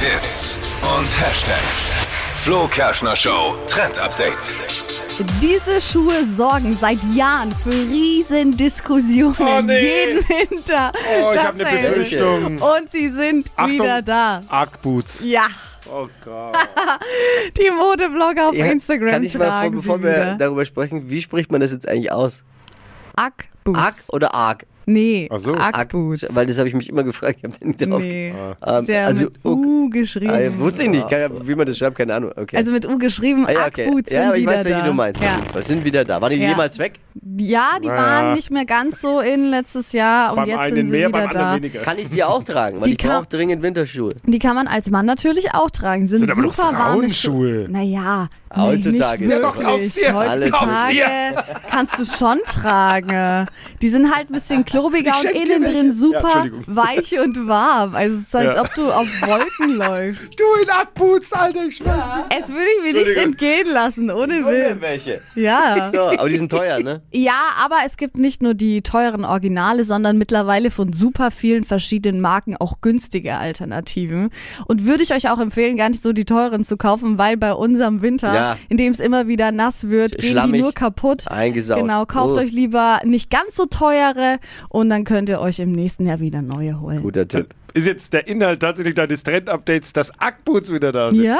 Hits und Hashtags. Flo Kerschner Show Trend Update. Diese Schuhe sorgen seit Jahren für riesen Diskussionen Oh, nee. jeden Winter. Oh, ich habe eine. Befürchtung. Und sie sind Achtung. wieder da. Arc-Boots. Ja, Oh Gott. die Modeblogger auf Ja, Instagram Kann ich mal, vor, bevor wir wieder. darüber sprechen, wie spricht man das jetzt eigentlich aus? Ack Boots. Arc oder Arc? Nee, Ach so. Ack Arc, Boots. Weil das habe ich mich immer gefragt. Ich habe nicht drauf. Nee, Ähm, ja also, mit U geschrieben. Ah, wusste ich nicht, Keine- wie man das schreibt, keine Ahnung. Okay. Also mit U geschrieben, ah, ja, okay. Boots ja, sind aber ich wieder weiß, welche da. du meinst. Ja. Sind wieder da. Waren die Ja. jemals weg? ja, die waren nicht mehr ganz so in letztes Jahr und beim jetzt einen sind sie mehr, wieder da. weniger. Kann ich die auch tragen? Weil Die ich kann- brauche dringend Winterschuhe. Die kann man als Mann natürlich auch tragen. Sind, Sind aber doch super warme Frauenschuhe. Schuhe. Naja, Heutzutage nicht ist doch wirklich. kauf's dir. Alles Kauf's dir. Heutzutage kannst du schon tragen. Die sind halt ein bisschen klobiger und innen drin Ja, super Entschuldigung. weich und warm. Also es ist, als Ja. ob du auf Wolken läufst. Du in Arc-Boots, Alter, ich schwör's. Es würde ich mir nicht entgehen lassen, ohne Witz. Welche? Ja. So, aber die sind teuer, ne? Ja, aber es gibt nicht nur die teuren Originale, sondern mittlerweile von super vielen verschiedenen Marken auch günstige Alternativen. Und würde ich euch auch empfehlen, gar nicht so die teuren zu kaufen, weil bei unserem Winter, Ja. in dem es immer wieder nass wird, gehen Schlammig. die nur kaputt. Eingesaugt. Genau, kauft Oh. euch lieber nicht ganz so teure und dann könnt ihr euch im nächsten Jahr wieder neue holen. Guter Tipp. Ist jetzt der Inhalt tatsächlich deines Trend-Updates, dass Arc-Boots wieder da sind? Ja?